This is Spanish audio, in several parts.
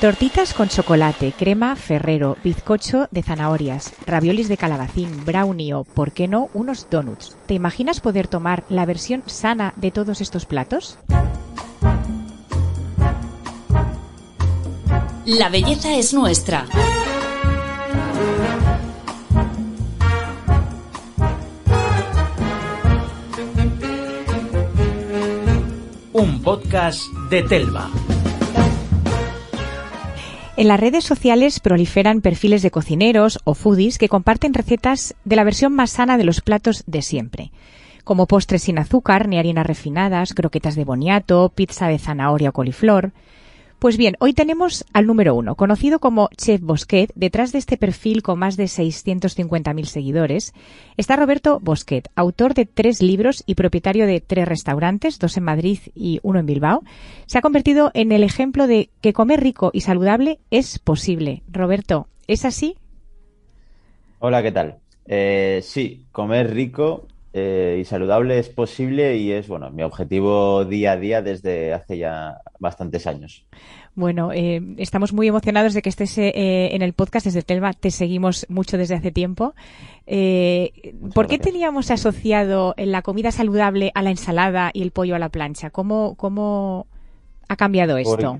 Tortitas con chocolate, crema ferrero, bizcocho de zanahorias, raviolis de calabacín, brownie o, por qué no, unos donuts. ¿Te imaginas poder tomar la versión sana de todos estos platos? La belleza es nuestra. Un podcast de Telva. En las redes sociales proliferan perfiles de cocineros o foodies que comparten recetas de la versión más sana de los platos de siempre, como postres sin azúcar ni harinas refinadas, croquetas de boniato, pizza de zanahoria o coliflor. Pues bien, hoy tenemos al número uno, conocido como Chef Bosquet. Detrás de este perfil con más de 650.000 seguidores está Roberto Bosquet, autor de tres libros y propietario de tres restaurantes, dos en Madrid y uno en Bilbao. Se ha convertido en el ejemplo de que comer rico y saludable es posible. Roberto, ¿es así? Hola, ¿qué tal? Eh, sí, comer rico eh, y saludable es posible y es bueno mi objetivo día a día desde hace ya bastantes años. Bueno, eh, estamos muy emocionados de que estés eh, en el podcast desde Telva. Te seguimos mucho desde hace tiempo. ¿Por qué teníamos asociado la comida saludable a la ensalada y el pollo a la plancha? ¿Cómo, cómo ha cambiado esto?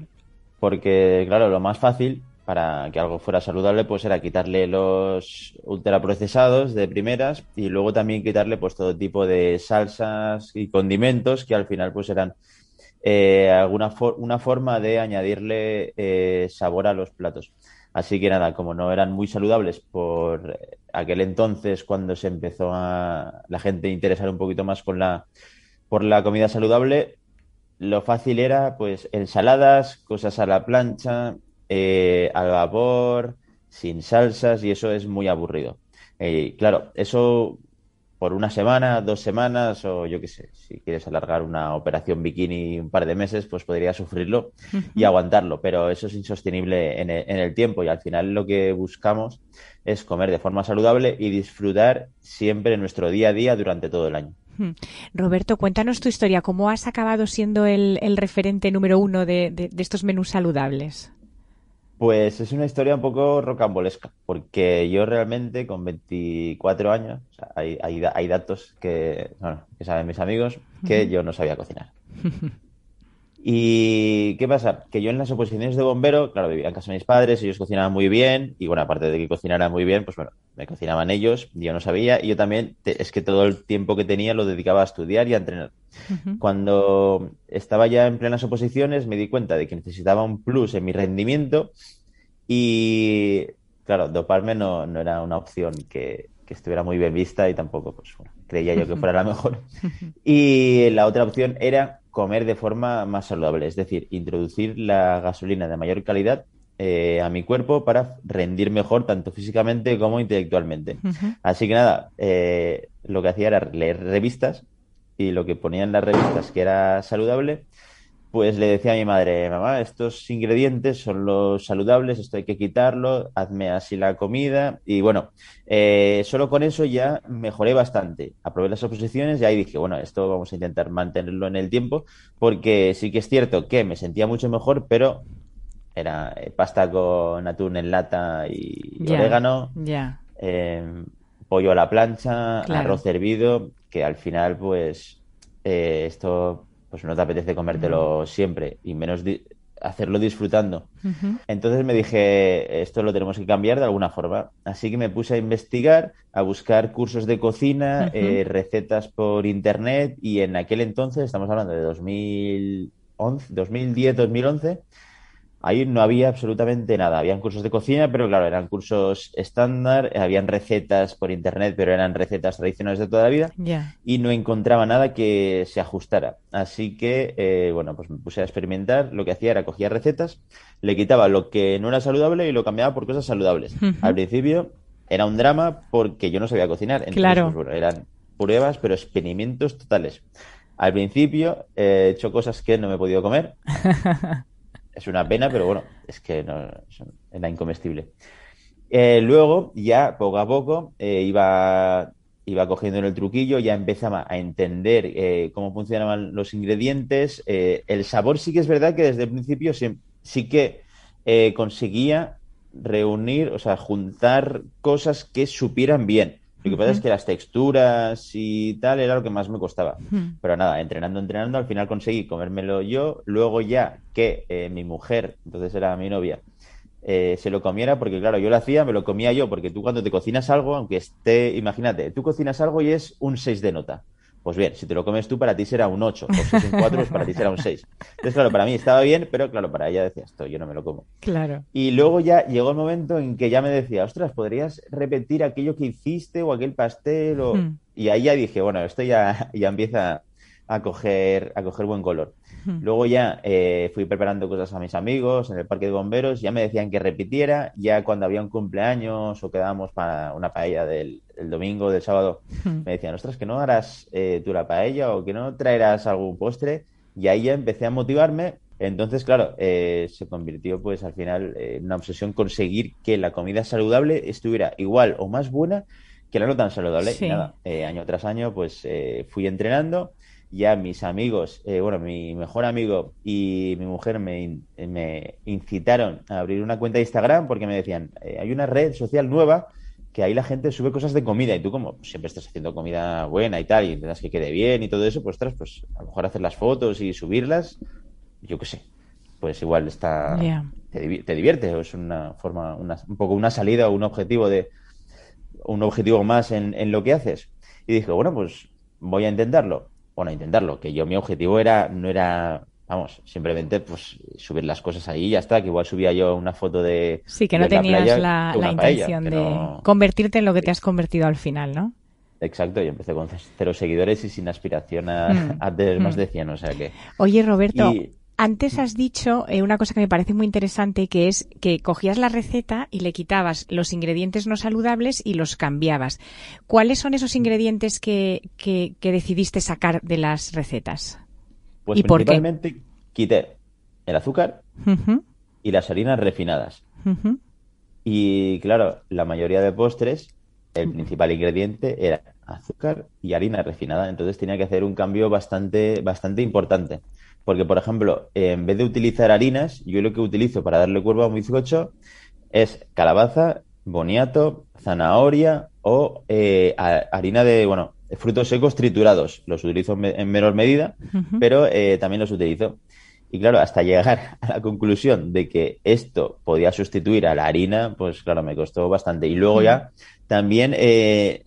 porque, claro, lo más fácil para que algo fuera saludable, pues era quitarle los ultraprocesados de primeras y luego también quitarle pues todo tipo de salsas y condimentos que al final pues eran eh, alguna una forma de añadirle eh, sabor a los platos. Así que nada, como no eran muy saludables por aquel entonces cuando se empezó a la gente interesar un poquito más con la, por la comida saludable, lo fácil era pues ensaladas, cosas a la plancha, eh, al vapor, sin salsas y eso es muy aburrido. Eh, claro, eso por una semana, dos semanas o yo qué sé, si quieres alargar una operación bikini un par de meses, pues podría sufrirlo y aguantarlo, pero eso es insostenible en el, en el, tiempo y al final lo que buscamos es comer de forma saludable y disfrutar siempre nuestro día a día durante todo el año. Roberto, cuéntanos tu historia, ¿cómo has acabado siendo el, el referente número uno de, de, de estos menús saludables? Pues es una historia un poco rocambolesca, porque yo realmente con 24 años, hay, hay, datos que, que saben mis amigos, que yo no sabía cocinar. ¿Y qué pasa? Que yo en las oposiciones de bombero, claro, vivía en casa de mis padres, ellos cocinaban muy bien, y bueno, aparte de que cocinaran muy bien, pues bueno, me cocinaban ellos, yo no sabía, y yo también, es que todo el tiempo que tenía lo dedicaba a estudiar y a entrenar. Cuando estaba ya en plenas oposiciones, me di cuenta de que necesitaba un plus en mi rendimiento, y claro, doparme no, no era una opción que, que estuviera muy bien vista y tampoco, pues bueno, creía yo que fuera la mejor. Y la otra opción era comer de forma más saludable, es decir, introducir la gasolina de mayor calidad eh, a mi cuerpo para rendir mejor tanto físicamente como intelectualmente. Así que nada, eh, lo que hacía era leer revistas y lo que ponía en las revistas que era saludable, pues le decía a mi madre, mamá, estos ingredientes son los saludables, esto hay que quitarlo, hazme así la comida. Y bueno, eh, solo con eso ya mejoré bastante. Aprobé las oposiciones y ahí dije, bueno, esto vamos a intentar mantenerlo en el tiempo, porque sí que es cierto que me sentía mucho mejor, pero era eh, pasta con atún en lata y orégano, eh, pollo a la plancha, arroz hervido, que al final, pues, esto pues no te apetece comértelo siempre y menos hacerlo disfrutando. Entonces me dije, esto lo tenemos que cambiar de alguna forma. Así que me puse a investigar, a buscar cursos de cocina, eh, recetas por internet y en aquel entonces, estamos hablando de 2011, 2010, 2011, Ahí no había absolutamente nada. Habían cursos de cocina, pero claro, eran cursos estándar, habían recetas por internet, pero eran recetas tradicionales de toda la vida. Y no encontraba nada que se ajustara. Así que, eh, bueno, pues me puse a experimentar. Lo que hacía era cogía recetas, le quitaba lo que no era saludable y lo cambiaba por cosas saludables. Al principio era un drama porque yo no sabía cocinar. Entonces, claro. Pues, eran pruebas, pero experimentos totales. Al principio he hecho cosas que no me he podido comer. es una pena, pero bueno, es que no, era incomestible. Eh, luego, ya poco a poco, eh, iba, iba cogiendo en el truquillo, ya empezaba a entender eh, cómo funcionaban los ingredientes. el sabor sí que es verdad que desde el principio sí, sí que conseguía reunir, o sea, juntar cosas que supieran bien. Lo que pasa es que las texturas y tal era lo que más me costaba. Pero nada, entrenando, entrenando, al final conseguí comérmelo yo. Luego ya que eh, mi mujer, entonces era mi novia, eh, se lo comiera, porque claro, yo lo hacía, me lo comía yo, porque tú cuando te cocinas algo, aunque esté, imagínate, tú cocinas algo y es un 6 de nota. Pues bien, si te lo comes tú, para ti será un 8, o si es un 4, pues para ti será un 6. Entonces, claro, para mí estaba bien, pero claro, para ella decía, esto yo no me lo como. Claro. Y luego ya llegó el momento en que ya me decía, ostras, ¿podrías repetir aquello que hiciste o aquel pastel? O... Hmm. Y ahí ya dije, bueno, esto ya, ya empieza a coger, a coger buen color. Luego ya eh, fui preparando cosas a mis amigos en el parque de bomberos, ya me decían que repitiera, ya cuando había un cumpleaños o quedábamos para una paella del, del domingo, del sábado, me decían, ostras, que no harás eh, tú la paella o que no traerás algún postre. Y ahí ya empecé a motivarme. Entonces, claro, eh, se convirtió pues al final en una obsesión conseguir que la comida saludable estuviera igual o más buena que la no tan saludable. Sí. Y nada, eh, año tras año pues eh, fui entrenando ya mis amigos, eh, bueno, mi mejor amigo y mi mujer me, me incitaron a abrir una cuenta de Instagram porque me decían, eh, hay una red social nueva que ahí la gente sube cosas de comida y tú como siempre estás haciendo comida buena y tal y intentas que quede bien y todo eso, pues ostras, pues a lo mejor hacer las fotos y subirlas, yo qué sé, pues igual está Ya. te, divi- te divierte o es una forma, una- un poco una salida o un objetivo de un objetivo más en, en lo que haces. Y dije, bueno, pues voy a intentarlo. Bueno, intentarlo, que yo mi objetivo era, no era, vamos, simplemente pues subir las cosas ahí y ya está, que igual subía yo una foto de... Sí, que no de tenías playa la, paella, intención de no- convertirte en lo que te has convertido al final, ¿no? Exacto, yo empecé con cero seguidores y sin aspiración a, Mm. a tener más Mm. de 100, o sea que... Oye, Roberto, Y- antes has dicho eh, una cosa que me parece muy interesante, que es que cogías la receta y le quitabas los ingredientes no saludables y los cambiabas. ¿Cuáles son esos ingredientes que, que, que decidiste sacar de las recetas? Pues ¿Y por qué? principalmente quité el azúcar y las harinas refinadas. Y claro, la mayoría de postres, el principal ingrediente era azúcar y harina refinada. Entonces tenía que hacer un cambio bastante, bastante importante. Porque, por ejemplo, en vez de utilizar harinas, yo lo que utilizo para darle cuerpo a un bizcocho es calabaza, boniato, zanahoria o eh, ha- harina de, bueno, frutos secos triturados. Los utilizo en, me- en menor medida, pero eh, también los utilizo. Y claro, hasta llegar a la conclusión de que esto podía sustituir a la harina, pues claro, me costó bastante. Y luego ya también eh,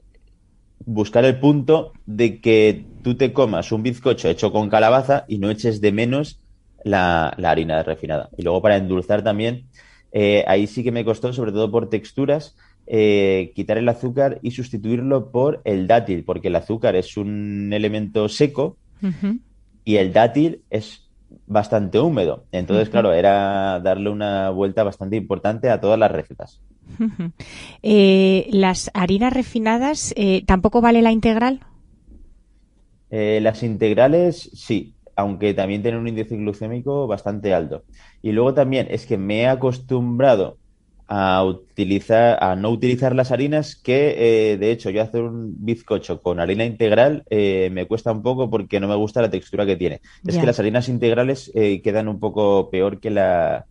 buscar el punto de que tú te comas un bizcocho hecho con calabaza y no eches de menos la, la harina refinada. Y luego para endulzar también, eh, ahí sí que me costó, sobre todo por texturas, eh, quitar el azúcar y sustituirlo por el dátil, porque el azúcar es un elemento seco y el dátil es bastante húmedo. Entonces, claro, era darle una vuelta bastante importante a todas las recetas. Eh, las harinas refinadas, eh, ¿tampoco vale la integral? Eh, las integrales, sí, aunque también tienen un índice glucémico bastante alto. Y luego también es que me he acostumbrado a utilizar, a no utilizar las harinas, que eh, de hecho yo hacer un bizcocho con harina integral eh, me cuesta un poco porque no me gusta la textura que tiene. Es que las harinas integrales eh, quedan un poco peor que la,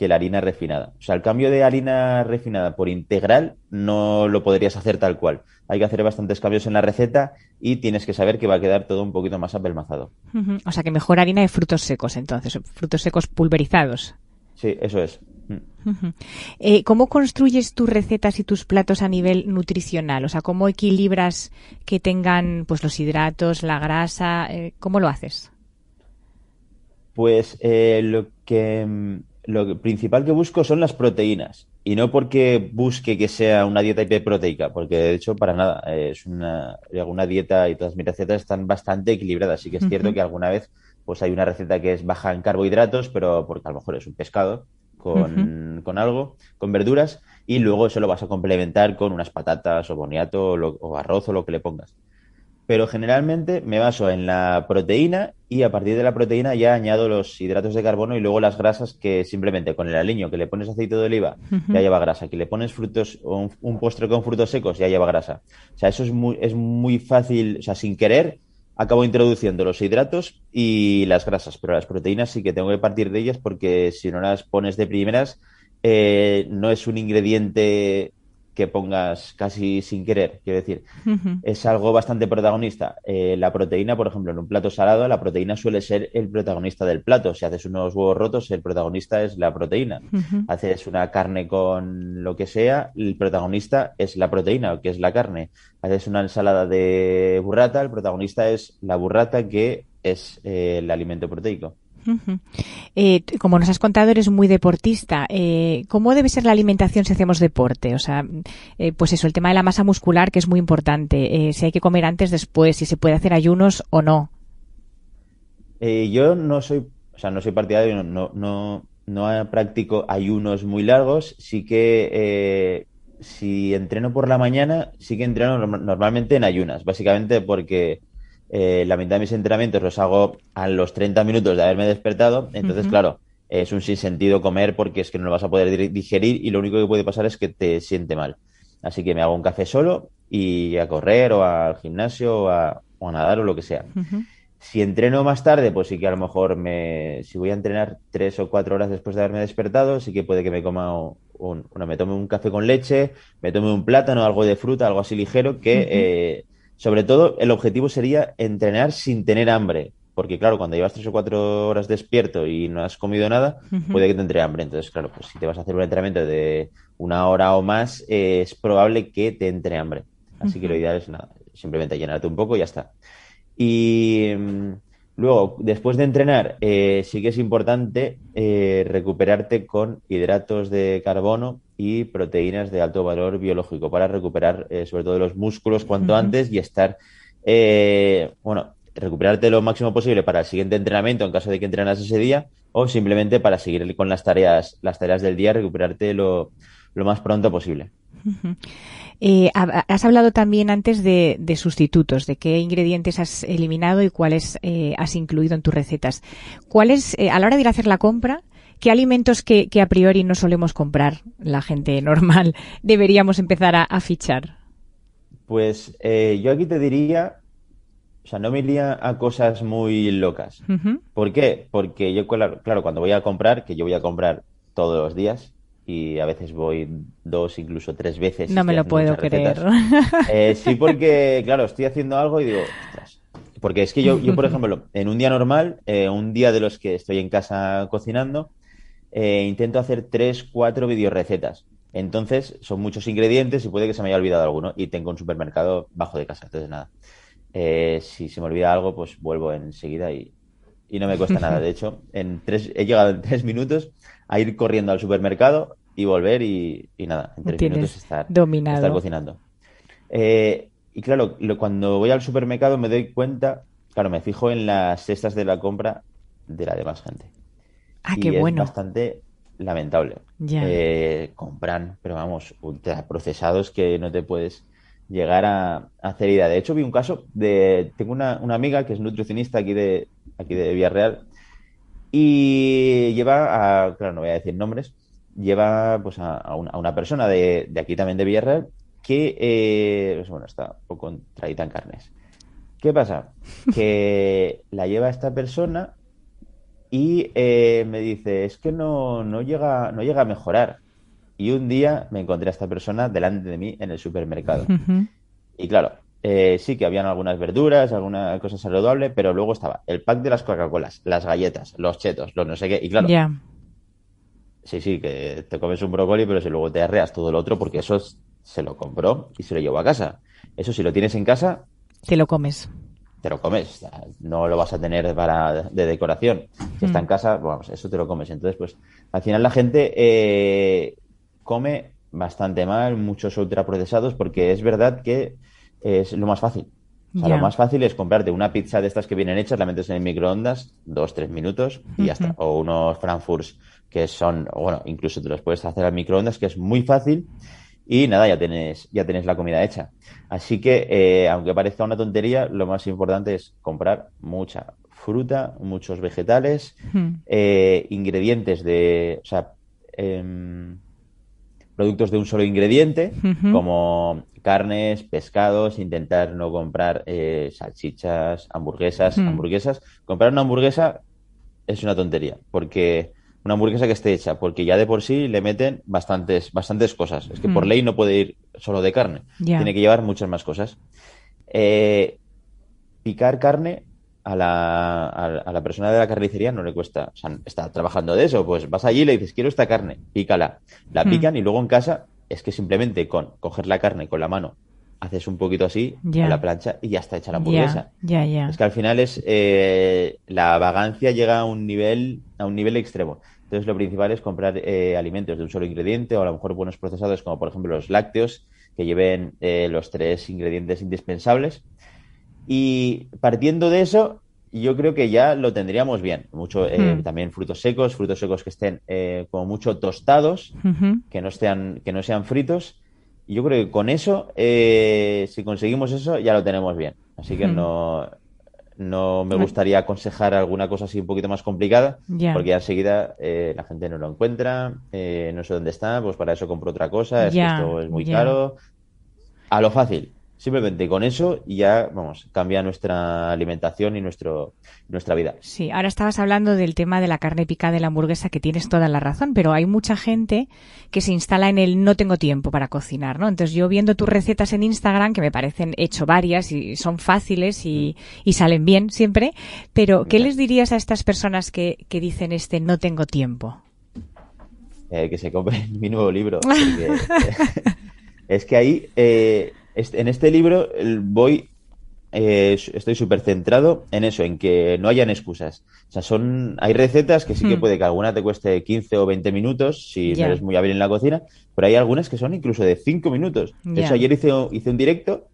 que la harina refinada. O sea, el cambio de harina refinada por integral no lo podrías hacer tal cual. Hay que hacer bastantes cambios en la receta y tienes que saber que va a quedar todo un poquito más apelmazado. O sea, que mejor harina de frutos secos, entonces, frutos secos pulverizados. Sí, eso es. Mm. Eh, ¿Cómo construyes tus recetas y tus platos a nivel nutricional? O sea, ¿cómo equilibras que tengan pues los hidratos, la grasa? Eh, ¿Cómo lo haces? Pues eh, lo que mm, lo principal que busco son las proteínas. Y no porque busque que sea una dieta hiperproteica, porque de hecho para nada. eh, es una, dieta y todas mis recetas están bastante equilibradas. Sí que es cierto que alguna vez pues hay una receta que es baja en carbohidratos, pero porque a lo mejor es un pescado con, con algo, con verduras, y luego eso lo vas a complementar con unas patatas o boniato o, lo- o arroz o lo que le pongas. Pero generalmente me baso en la proteína y a partir de la proteína ya añado los hidratos de carbono y luego las grasas que simplemente con el aliño que le pones aceite de oliva ya lleva grasa, que le pones frutos o un, un postre con frutos secos ya lleva grasa. O sea, eso es muy, es muy fácil, o sea, sin querer acabo introduciendo los hidratos y las grasas, pero las proteínas sí que tengo que partir de ellas porque si no las pones de primeras, eh, no es un ingrediente que pongas casi sin querer, quiero decir, es algo bastante protagonista. Eh, la proteína, por ejemplo, en un plato salado, la proteína suele ser el protagonista del plato. Si haces unos huevos rotos, el protagonista es la proteína. Haces una carne con lo que sea, el protagonista es la proteína, que es la carne. Haces una ensalada de burrata, el protagonista es la burrata, que es eh, el alimento proteico. Eh, como nos has contado, eres muy deportista. Eh, ¿Cómo debe ser la alimentación si hacemos deporte? O sea, eh, pues eso, el tema de la masa muscular, que es muy importante. si hay que comer antes, después, si se puede hacer ayunos o no. yo no soy, o sea, no soy partidario, no, no, no practico ayunos muy largos. Sí que si entreno por la mañana, sí que entreno normalmente en ayunas, básicamente porque eh, la mitad de mis entrenamientos los hago a los 30 minutos de haberme despertado. Entonces, claro, es un sinsentido comer porque es que no lo vas a poder digerir y lo único que puede pasar es que te siente mal. Así que me hago un café solo y a correr o al gimnasio o a, nadar o lo que sea. Si entreno más tarde, pues sí que a lo mejor me, si voy a entrenar tres o cuatro horas después de haberme despertado, sí que puede que me coma un, me tome un café con leche, me tome un plátano, algo de fruta, algo así ligero que sobre todo, el objetivo sería entrenar sin tener hambre. Porque, claro, cuando llevas tres o cuatro horas despierto y no has comido nada, puede que te entre hambre. Entonces, claro, pues si te vas a hacer un entrenamiento de una hora o más, es probable que te entre hambre. Así que lo ideal es nada, simplemente llenarte un poco y ya está. Y mm, luego, después de entrenar, eh, sí que es importante eh, recuperarte con hidratos de carbono y proteínas de alto valor biológico para recuperar eh, sobre todo los músculos cuanto antes y estar, eh, bueno, recuperarte lo máximo posible para el siguiente entrenamiento en caso de que entrenas ese día o simplemente para seguir con las tareas, las tareas del día, recuperarte lo, más pronto posible. Eh, has hablado también antes de, sustitutos, de qué ingredientes has eliminado y cuáles has incluido en tus recetas. ¿Cuáles, a la hora de ir a hacer la compra, ¿Qué alimentos que, a priori no solemos comprar la gente normal deberíamos empezar a, fichar? Pues eh, yo aquí te diría, o sea, no me iría a cosas muy locas. ¿Por qué? Porque yo, claro, cuando voy a comprar, que yo voy a comprar todos los días, y a veces voy dos, incluso tres veces. No me lo puedo creer. Eh, sí, porque, claro, estoy haciendo algo y digo, Porque es que yo, yo por ejemplo, en un día normal, eh, un día de los que estoy en casa cocinando, eh, intento hacer tres, cuatro recetas Entonces, son muchos ingredientes y puede que se me haya olvidado alguno. Y tengo un supermercado bajo de casa. Entonces, nada. Si se me olvida algo, pues vuelvo enseguida y, no me cuesta nada. De hecho, en tres, he llegado en tres minutos a ir corriendo al supermercado y volver y, nada, en tres minutos estar, estar cocinando. Eh, y claro, cuando voy al supermercado me doy cuenta, claro, me fijo en las cestas de la compra de la demás gente. Ah, qué bueno. Es bastante lamentable. Eh, compran, pero vamos, ultraprocesados que no te puedes llegar a, hacer idea. De hecho, vi un caso de. Tengo una, amiga que es nutricionista aquí de, aquí de Villarreal y lleva a. Claro, no voy a decir nombres. Lleva pues a, una, persona de, aquí también de Villarreal que, eh, pues, bueno, está un poco traída en carnes. ¿Qué pasa? Que la lleva esta persona y eh, me dice, es que no, no, llega, no llega a mejorar. Y un día me encontré a esta persona delante de mí en el supermercado. Y claro, eh, sí que habían algunas verduras, alguna cosa saludable, pero luego estaba el pack de las Coca-Colas, las galletas, los chetos, los no sé qué. Y claro, sí, sí, que te comes un brócoli, pero si luego te arreas todo lo otro, porque eso se lo compró y se lo llevó a casa. Eso si lo tienes en casa... Te lo comes te lo comes, no lo vas a tener para de decoración. Si está en mm. casa, vamos, eso te lo comes. Entonces, pues al final la gente eh, come bastante mal, muchos ultraprocesados, porque es verdad que es lo más fácil. lo más fácil es comprarte una pizza de estas que vienen hechas, la metes en el microondas, dos, tres minutos y ya está. O unos frankfurts que son, bueno, incluso te los puedes hacer al microondas, que es muy fácil y nada, ya tienes, ya tienes la comida hecha. Así que, eh, aunque parezca una tontería, lo más importante es comprar mucha fruta, muchos vegetales, eh, ingredientes de, o sea, em, productos de un solo ingrediente, como carnes, pescados, intentar no comprar eh, salchichas, hamburguesas, Mm. hamburguesas. Comprar una hamburguesa es una tontería, porque una hamburguesa que esté hecha, porque ya de por sí le meten bastantes, bastantes cosas. Es que por Mm. ley no puede ir solo de carne, tiene que llevar muchas más cosas. Eh, picar carne a la, a, a la persona de la carnicería no le cuesta, o sea, está trabajando de eso, pues vas allí y le dices, quiero esta carne, pícala. La Mm. pican y luego en casa es que simplemente con coger la carne con la mano, haces un poquito así Ya. a la plancha y ya está hecha la hamburguesa. Es que al final es eh, la vagancia llega a un nivel a un nivel extremo. Entonces lo principal es comprar eh, alimentos de un solo ingrediente o a lo mejor buenos procesados como por ejemplo los lácteos que lleven eh, los tres ingredientes indispensables. Y partiendo de eso, yo creo que ya lo tendríamos bien. Mucho eh, Hmm. también frutos secos, frutos secos que estén eh, como mucho tostados, que no sean que no sean fritos. Y yo creo que con eso, eh, si conseguimos eso, ya lo tenemos bien. Así que no, no me gustaría aconsejar alguna cosa así un poquito más complicada, porque enseguida eh, la gente no lo encuentra, eh, no sé dónde está, pues para eso compro otra cosa, es que esto es muy caro. A lo fácil. Simplemente con eso ya, vamos, cambia nuestra alimentación y nuestro, nuestra vida. Sí, ahora estabas hablando del tema de la carne picada de la hamburguesa, que tienes toda la razón, pero hay mucha gente que se instala en el no tengo tiempo para cocinar, ¿no? Entonces yo viendo tus recetas en Instagram, que me parecen he hecho varias y son fáciles y, y salen bien siempre, pero ¿qué les dirías a estas personas que, que dicen este no tengo tiempo? eh, que se compre mi nuevo libro. porque, eh, es que ahí, eh, en este libro voy, eh, estoy súper centrado en eso, en que no hayan excusas. O sea, son, hay recetas que sí que Hmm. puede que alguna te cueste 15 o 20 minutos si no eres muy hábil en la cocina, pero hay algunas que son incluso de 5 minutos. De hecho, ayer hice, hice un directo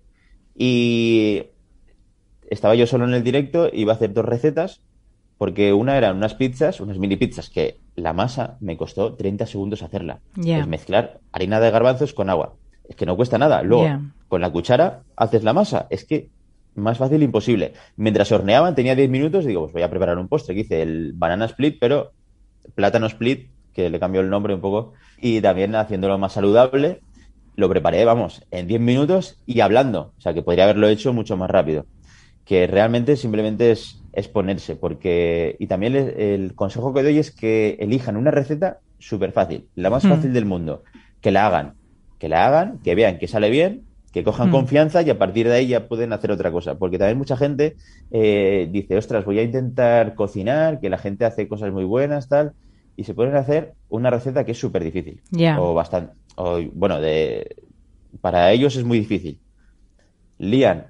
y estaba yo solo en el directo, iba a hacer dos recetas, porque una eran unas pizzas, unas mini pizzas, que la masa me costó 30 segundos hacerla. Es mezclar harina de garbanzos con agua. Es que no cuesta nada. Luego, con la cuchara haces la masa. Es que más fácil imposible. Mientras horneaban, tenía 10 minutos, digo, pues voy a preparar un postre, que hice el banana split, pero plátano split, que le cambió el nombre un poco, y también haciéndolo más saludable, lo preparé, vamos, en 10 minutos y hablando. O sea, que podría haberlo hecho mucho más rápido. Que realmente simplemente es, es ponerse, porque... Y también el, el consejo que doy es que elijan una receta súper fácil, la más Hmm. fácil del mundo, que la hagan, que la hagan, que vean que sale bien, que cojan Hmm. confianza y a partir de ahí ya pueden hacer otra cosa. Porque también mucha gente eh, dice, ostras, voy a intentar cocinar, que la gente hace cosas muy buenas, tal, y se a hacer una receta que es súper difícil. O bastante, o, bueno, de, para ellos es muy difícil. Lían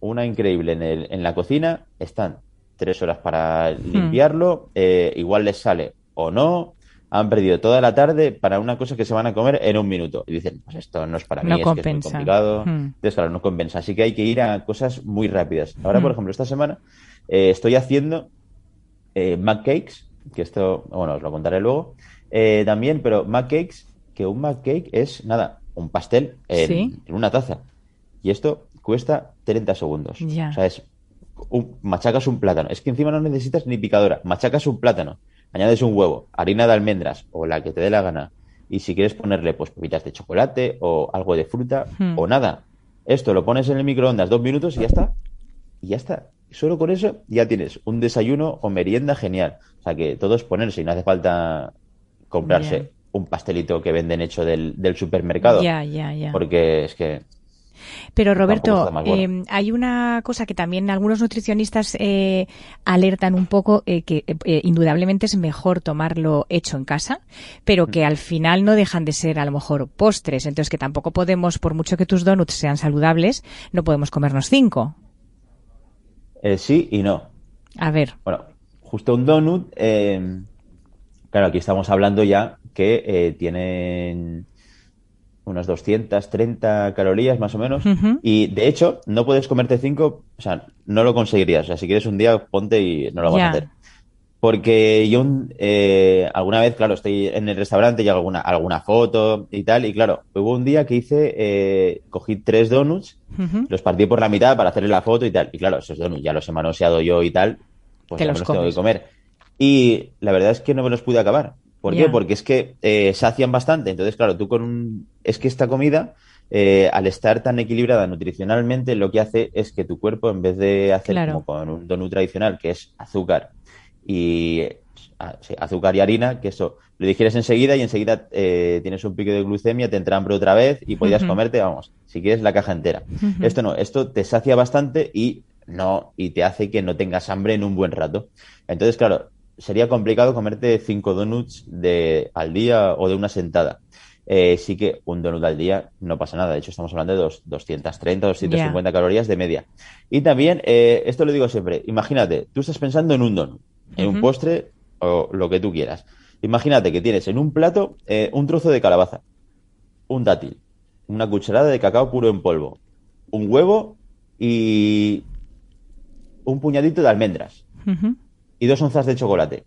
una increíble en, el, en la cocina, están tres horas para limpiarlo, eh, igual les sale o no, han perdido toda la tarde para una cosa que se van a comer en un minuto. Y dicen, pues esto no es para mí, No es que es muy complicado. Hmm. Entonces, claro, no compensa. Así que hay que ir a cosas muy rápidas. Ahora, Hmm. por ejemplo, esta semana eh, estoy haciendo eh, mac cakes, que esto, bueno, os lo contaré luego, eh, también, pero mac cakes, que un mac cake es, nada, un pastel en, Sí. en una taza. Y esto cuesta 30 segundos. Ya. O sea, es un- machacas un plátano. Es que encima no necesitas ni picadora. Machacas un plátano, añades un huevo, harina de almendras o la que te dé la gana. Y si quieres ponerle pues pepitas de chocolate o algo de fruta Hmm. o nada. Esto lo pones en el microondas dos minutos y ya está. Y ya está. Solo con eso ya tienes un desayuno o merienda genial. O sea que todo es ponerse y no hace falta comprarse un pastelito que venden hecho del, del supermercado. Ya, ya, ya. Porque es que Pero Roberto, bueno. eh, hay una cosa que también algunos nutricionistas eh, alertan un poco, eh, que eh, indudablemente es mejor tomarlo hecho en casa, pero Mm. que al final no dejan de ser a lo mejor postres, entonces que tampoco podemos, por mucho que tus donuts sean saludables, no podemos comernos cinco. eh, sí y no. A ver, Bueno, justo un donut, eh, claro, aquí estamos hablando ya que eh, tienen unas 230 calorías más o menos. Y de hecho, no puedes comerte cinco, o sea, no lo conseguirías. O sea, si quieres un día, ponte y no lo vas a hacer. Porque yo eh, alguna vez, claro, estoy en el restaurante y hago alguna, alguna foto y tal. Y claro, hubo un día que hice, eh, cogí tres donuts, los partí por la mitad para hacerle la foto y tal. Y claro, esos donuts ya los he manoseado yo y tal, pues ya los me los tengo que comer. Y la verdad es que no me los pude acabar. ¿Por qué? Porque es que eh, sacian bastante. Entonces, claro, tú con un... Es que esta comida, eh, al estar tan equilibrada nutricionalmente, lo que hace es que tu cuerpo, en vez de hacer Claro. como con un donut tradicional, que es azúcar y ah, azúcar y harina, que eso lo digieres enseguida y enseguida eh, tienes un pico de glucemia, te entra hambre otra vez y podrías Ujú. comerte, vamos, si quieres la caja entera. Esto no, esto te sacia bastante y no, y te hace que no tengas hambre en un buen rato. Entonces, claro, sería complicado comerte cinco donuts de, al día o de una sentada. Eh, sí que un donut al día no pasa nada. De hecho, estamos hablando de dos, 230, 250 calorías de media. Y también, eh, esto lo digo siempre, imagínate, tú estás pensando en un donut, en un postre o lo que tú quieras. Imagínate que tienes en un plato eh, un trozo de calabaza, un dátil, una cucharada de cacao puro en polvo, un huevo y un puñadito de almendras Ujú. Y dos onzas de chocolate.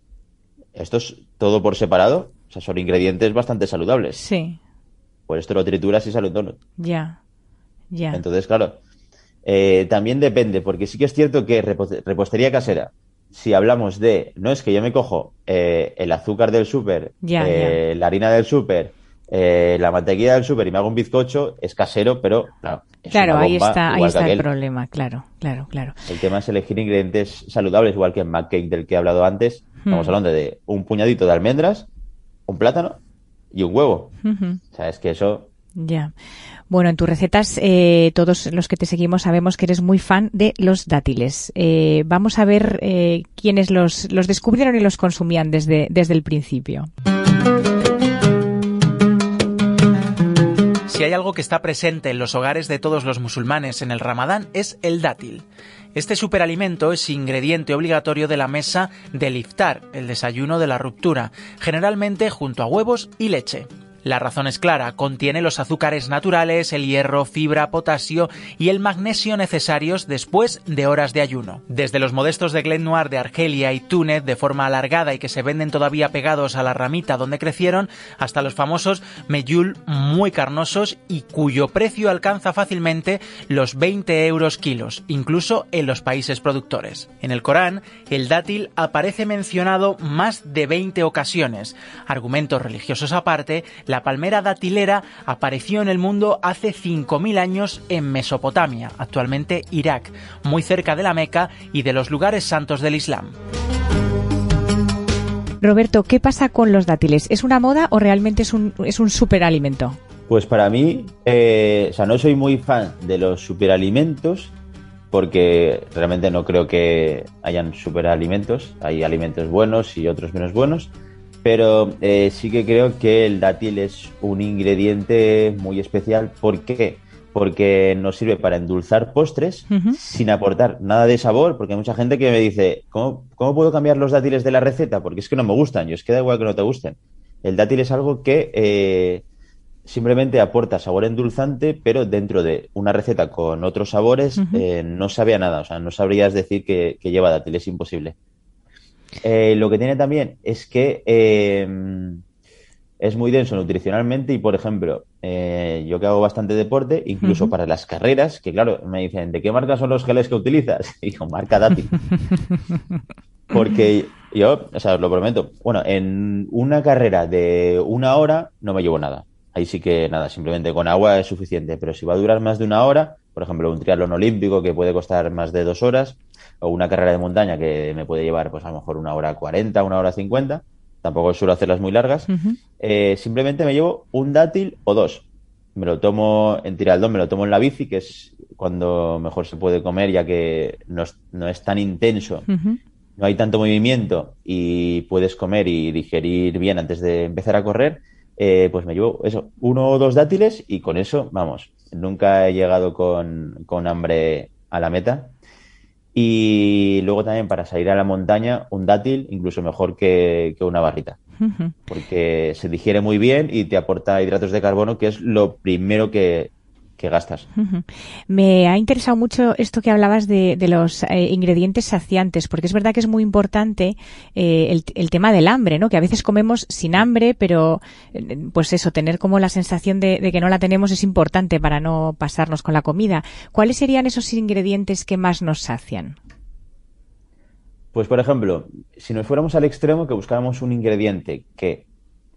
Esto es todo por separado, o sea, son ingredientes bastante saludables. Sí, Por esto lo trituras y sale un donut. ya, ya. Entonces, claro, eh, también depende, porque sí que es cierto que repo- repostería casera, si hablamos de, no es que yo me cojo eh, el azúcar del súper, eh, la harina del súper, eh, la mantequilla del súper y me hago un bizcocho, es casero, pero claro, es Claro, ahí está, ahí está el problema, claro, claro, claro. El tema es elegir ingredientes saludables, igual que en McCake del que he hablado antes. Estamos Hmm. hablando de un puñadito de almendras, un plátano y un huevo. O sea, es que eso Ya. Bueno, en tus recetas, eh, todos los que te seguimos sabemos que eres muy fan de los dátiles. Eh, vamos a ver eh, quiénes los, los descubrieron y los consumían desde, desde el principio. Si hay algo que está presente en los hogares de todos los musulmanes en el Ramadán es el dátil. Este superalimento es ingrediente obligatorio de la mesa del iftar, el desayuno de la ruptura, generalmente junto a huevos y leche. La razón es clara, contiene los azúcares naturales, el hierro, fibra, potasio y el magnesio necesarios después de horas de ayuno. Desde los modestos de Glen Noir de Argelia y Túnez de forma alargada y que se venden todavía pegados a la ramita donde crecieron, hasta los famosos Meyul muy carnosos y cuyo precio alcanza fácilmente los 20 euros kilos, incluso en los países productores. En el Corán, el dátil aparece mencionado más de 20 ocasiones. Argumentos religiosos aparte, palmera datilera apareció en el mundo hace 5.000 años en Mesopotamia, actualmente Irak, muy cerca de la Meca y de los lugares santos del Islam. Roberto, ¿qué pasa con los dátiles? ¿Es una moda o realmente es un, es un superalimento? Pues para mí, eh, o sea, no soy muy fan de los superalimentos porque realmente no creo que hayan superalimentos. Hay alimentos buenos y otros menos buenos. Pero eh, sí que creo que el dátil es un ingrediente muy especial. ¿Por qué? Porque nos sirve para endulzar postres sin aportar nada de sabor. Porque hay mucha gente que me dice, ¿cómo, cómo puedo cambiar los dátiles de la receta? Porque es que no me gustan. Yo es que da igual que no te gusten. El dátil es algo que eh, simplemente aporta sabor endulzante, pero dentro de una receta con otros sabores eh, no sabe a nada. O sea, no sabrías decir que, que lleva dátil, es imposible. Eh, lo que tiene también es que eh, es muy denso nutricionalmente y, por ejemplo, eh, yo que hago bastante deporte, incluso para las carreras, que claro, me dicen, ¿de qué marca son los geles que utilizas? Y digo, marca dátil. Porque yo, o sea, os lo prometo, bueno, en una carrera de una hora no me llevo nada. Ahí sí que nada, simplemente con agua es suficiente. Pero si va a durar más de una hora, por ejemplo, un triatlón olímpico que puede costar más de dos horas, o una carrera de montaña que me puede llevar, pues a lo mejor una hora cuarenta, una hora cincuenta, tampoco suelo hacerlas muy largas, eh, simplemente me llevo un dátil o dos. Me lo tomo en tiraldón, me lo tomo en la bici, que es cuando mejor se puede comer, ya que no es, no es tan intenso no hay tanto movimiento y puedes comer y digerir bien antes de empezar a correr, eh, pues me llevo eso, uno o dos dátiles y con eso, vamos, nunca he llegado con, con hambre a la meta. Y luego también para salir a la montaña, un dátil incluso mejor que, que una barrita, porque se digiere muy bien y te aporta hidratos de carbono, que es lo primero que, que gastas. Me ha interesado mucho esto que hablabas de, de los eh, ingredientes saciantes, porque es verdad que es muy importante eh, el, el tema del hambre, ¿no? Que a veces comemos sin hambre, pero eh, pues eso, tener como la sensación de, de que no la tenemos es importante para no pasarnos con la comida. ¿Cuáles serían esos ingredientes que más nos sacian? Pues, por ejemplo, si nos fuéramos al extremo, que buscáramos un ingrediente que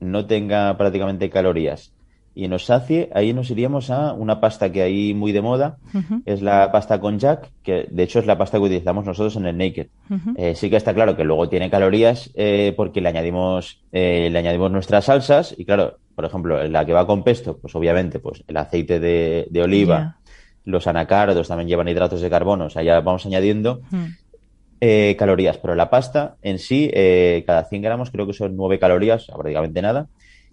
no tenga prácticamente calorías y nos sacie, ahí nos iríamos a una pasta que hay muy de moda, es la pasta con jack, que de hecho es la pasta que utilizamos nosotros en el Naked. Eh, sí que está claro que luego tiene calorías eh, porque le añadimos, eh, le añadimos nuestras salsas y claro, por ejemplo, la que va con pesto, pues obviamente pues el aceite de, oliva, los anacardos también llevan hidratos de carbono, o sea, ya vamos añadiendo. calorías, pero la pasta en sí, cada 100 gramos creo que son 9 calorías, prácticamente nada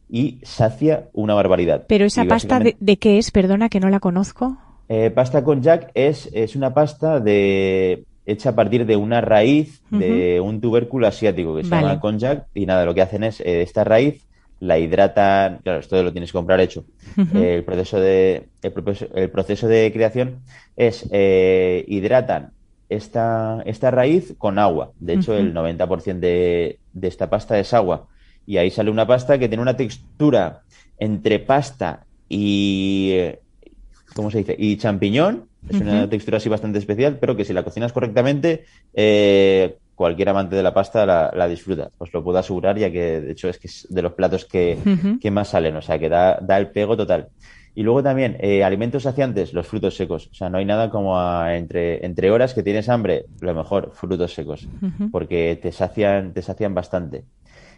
y sacia una barbaridad. Pero esa pasta de, qué es, perdona que no la conozco. Eh, pasta con jack es, es una pasta de hecha a partir de una raíz de un tubérculo asiático que se llama konjac y nada, lo que hacen es eh, esta raíz la hidratan, claro, esto lo tienes que comprar hecho. el, proceso de, el, proceso de creación es eh, hidratan esta, esta raíz con agua. De hecho, el 90% de, de esta pasta es agua y ahí sale una pasta que tiene una textura entre pasta y ¿cómo se dice? y champiñón. Es una textura así bastante especial, pero que si la cocinas correctamente, eh, cualquier amante de la pasta la, disfruta. Os lo puedo asegurar, ya que de hecho es que es de los platos que, más salen, o sea que da, da el pego total. Y luego también, eh, alimentos saciantes, los frutos secos. O sea, no hay nada como entre, entre horas que tienes hambre, lo mejor, frutos secos, porque te sacian, te sacian bastante.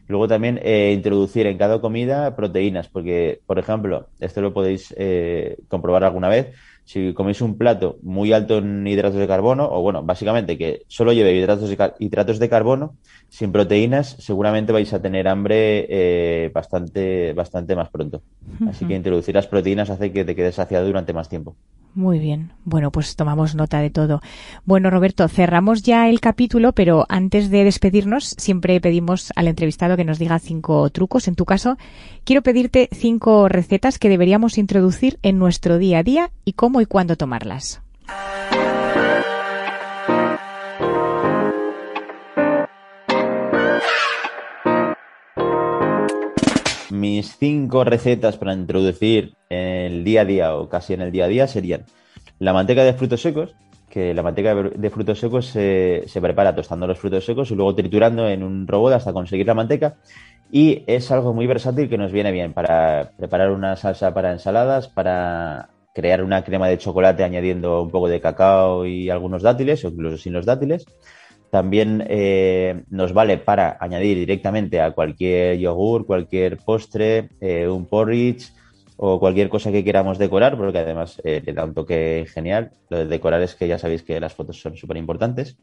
Luego también eh, introducir en cada comida proteínas, porque, por ejemplo, esto lo podéis eh, comprobar alguna vez, si coméis un plato muy alto en hidratos de carbono, o bueno, básicamente que solo lleve hidratos de, hidratos de carbono, sin proteínas, seguramente vais a tener hambre eh, bastante, bastante más pronto. Así que introducir las proteínas hace que te quedes saciado durante más tiempo. Muy bien. Bueno, pues tomamos nota de todo. Bueno, Roberto, cerramos ya el capítulo, pero antes de despedirnos, siempre pedimos al entrevistado que nos diga cinco trucos. En tu caso, quiero pedirte cinco recetas que deberíamos introducir en nuestro día a día y cómo y cuándo tomarlas. mis cinco recetas para introducir en el día a día o casi en el día a día serían la manteca de frutos secos, que la manteca de frutos secos se, prepara tostando los frutos secos y luego triturando en un robot hasta conseguir la manteca. Y es algo muy versátil que nos viene bien para preparar una salsa para ensaladas, para crear una crema de chocolate añadiendo un poco de cacao y algunos dátiles, o incluso sin los dátiles. También eh, nos vale para añadir directamente a cualquier yogur, cualquier postre, eh, un porridge o cualquier cosa que queramos decorar, porque además eh, le da un toque genial. Lo de decorar es que ya sabéis que las fotos son súper importantes.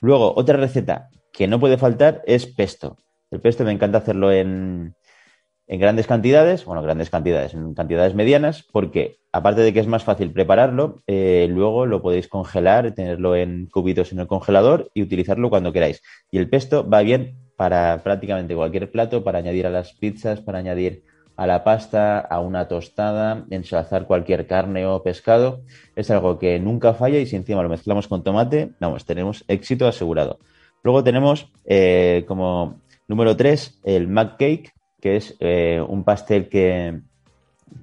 Luego, otra receta que no puede faltar es pesto. El pesto me encanta hacerlo en, en grandes cantidades, bueno, grandes cantidades, en cantidades medianas, porque aparte de que es más fácil prepararlo, eh, luego lo podéis congelar, tenerlo en cubitos en el congelador y utilizarlo cuando queráis. Y el pesto va bien para prácticamente cualquier plato, para añadir a las pizzas, para añadir a la pasta, a una tostada, ensalzar cualquier carne o pescado. Es algo que nunca falla y si encima lo mezclamos con tomate, vamos, tenemos éxito asegurado. Luego tenemos eh, como número 3 el Mac Cake, que es eh, un pastel que,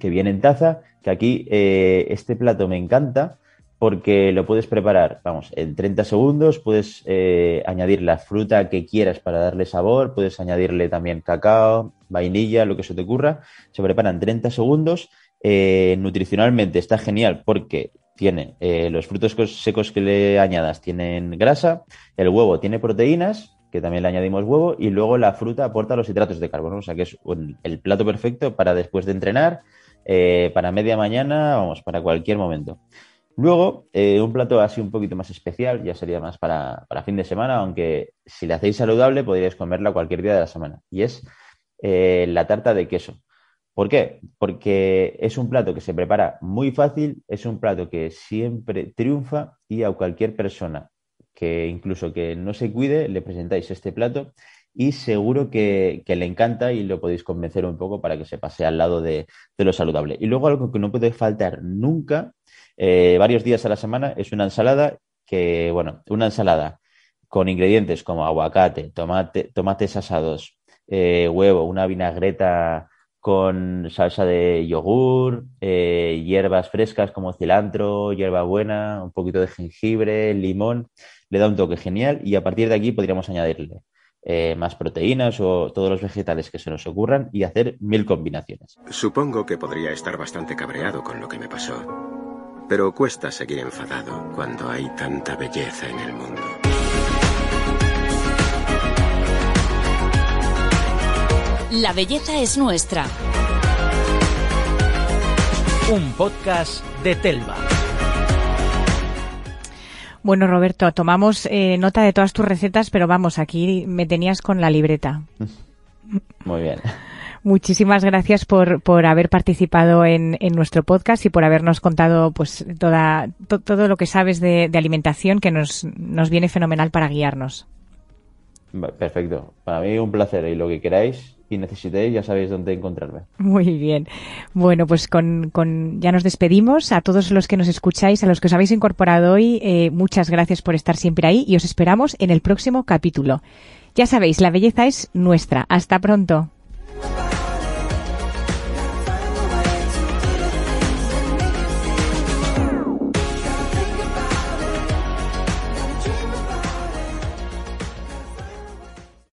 viene en taza, que aquí eh, este plato me encanta porque lo puedes preparar, vamos, en 30 segundos, puedes eh, añadir la fruta que quieras para darle sabor, puedes añadirle también cacao, vainilla, lo que se te ocurra, se prepara en 30 segundos, nutricionalmente está genial porque tiene los frutos secos que le añadas tienen grasa, el huevo tiene proteínas, que también le añadimos huevo, y luego la fruta aporta los hidratos de carbono, o sea que es el plato perfecto para después de entrenar, eh, para media mañana, vamos, para cualquier momento. Luego, eh, un plato así un poquito más especial, ya sería más para, fin de semana, aunque si le hacéis saludable podríais comerla cualquier día de la semana, y es eh, la tarta de queso. ¿Por qué? Porque es un plato que se prepara muy fácil, es un plato que siempre triunfa y a cualquier persona que incluso que no se cuide, le presentáis este plato y seguro que, le encanta y lo podéis convencer un poco para que se pase al lado de, lo saludable. Y luego algo que no puede faltar nunca, eh, varios días a la semana, es una ensalada que, bueno, una ensalada con ingredientes como aguacate, tomate, tomates asados, eh, huevo, una vinagreta con salsa de yogur, eh, hierbas frescas como cilantro, hierbabuena, un poquito de jengibre, limón le da un toque genial y a partir de aquí podríamos añadirle eh, más proteínas o todos los vegetales que se nos ocurran y hacer mil combinaciones. Supongo que podría estar bastante cabreado con lo que me pasó. Pero cuesta seguir enfadado cuando hay tanta belleza en el mundo. La belleza es nuestra. Un podcast de Telva. Bueno, Roberto, tomamos eh, nota de todas tus recetas, pero vamos, aquí me tenías con la libreta. Muy bien. Muchísimas gracias por, por haber participado en, en, nuestro podcast y por habernos contado pues toda, to, todo lo que sabes de, de, alimentación que nos, nos viene fenomenal para guiarnos. Perfecto. Para mí un placer y lo que queráis y necesitéis ya sabéis dónde encontrarme. Muy bien. Bueno, pues con, con ya nos despedimos. A todos los que nos escucháis, a los que os habéis incorporado hoy, eh, muchas gracias por estar siempre ahí y os esperamos en el próximo capítulo. Ya sabéis, la belleza es nuestra. Hasta pronto.